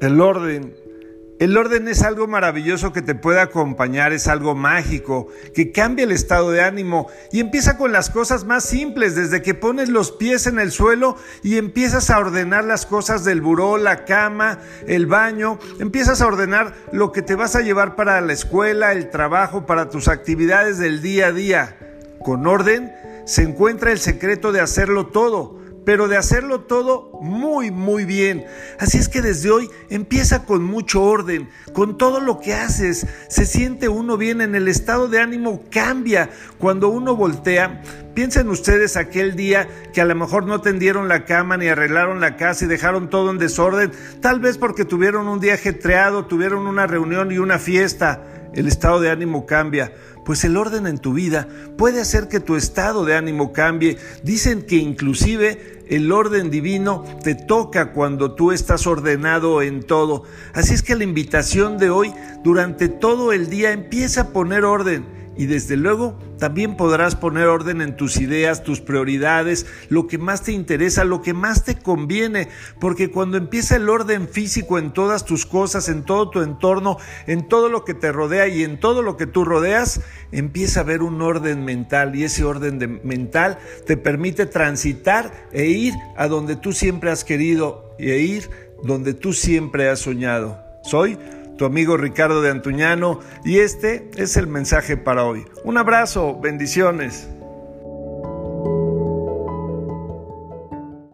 El orden. El orden es algo maravilloso que te puede acompañar, es algo mágico, que cambia el estado de ánimo y empieza con las cosas más simples, desde que pones los pies en el suelo y empiezas a ordenar las cosas del buró, la cama, el baño, empiezas a ordenar lo que te vas a llevar para la escuela, el trabajo, para tus actividades del día a día. Con orden se encuentra el secreto de hacerlo todo pero de hacerlo todo muy, muy bien. Así es que desde hoy empieza con mucho orden, con todo lo que haces. Se siente uno bien, en el estado de ánimo cambia. Cuando uno voltea, piensen ustedes aquel día que a lo mejor no tendieron la cama ni arreglaron la casa y dejaron todo en desorden, tal vez porque tuvieron un día ajetreado, tuvieron una reunión y una fiesta. El estado de ánimo cambia pues el orden en tu vida puede hacer que tu estado de ánimo cambie. Dicen que inclusive el orden divino te toca cuando tú estás ordenado en todo. Así es que la invitación de hoy, durante todo el día, empieza a poner orden y desde luego también podrás poner orden en tus ideas, tus prioridades, lo que más te interesa, lo que más te conviene, porque cuando empieza el orden físico en todas tus cosas, en todo tu entorno, en todo lo que te rodea y en todo lo que tú rodeas, empieza a haber un orden mental y ese orden mental te permite transitar e ir a donde tú siempre has querido e ir donde tú siempre has soñado. Soy tu amigo Ricardo de Antuñano y este es el mensaje para hoy. Un abrazo, bendiciones.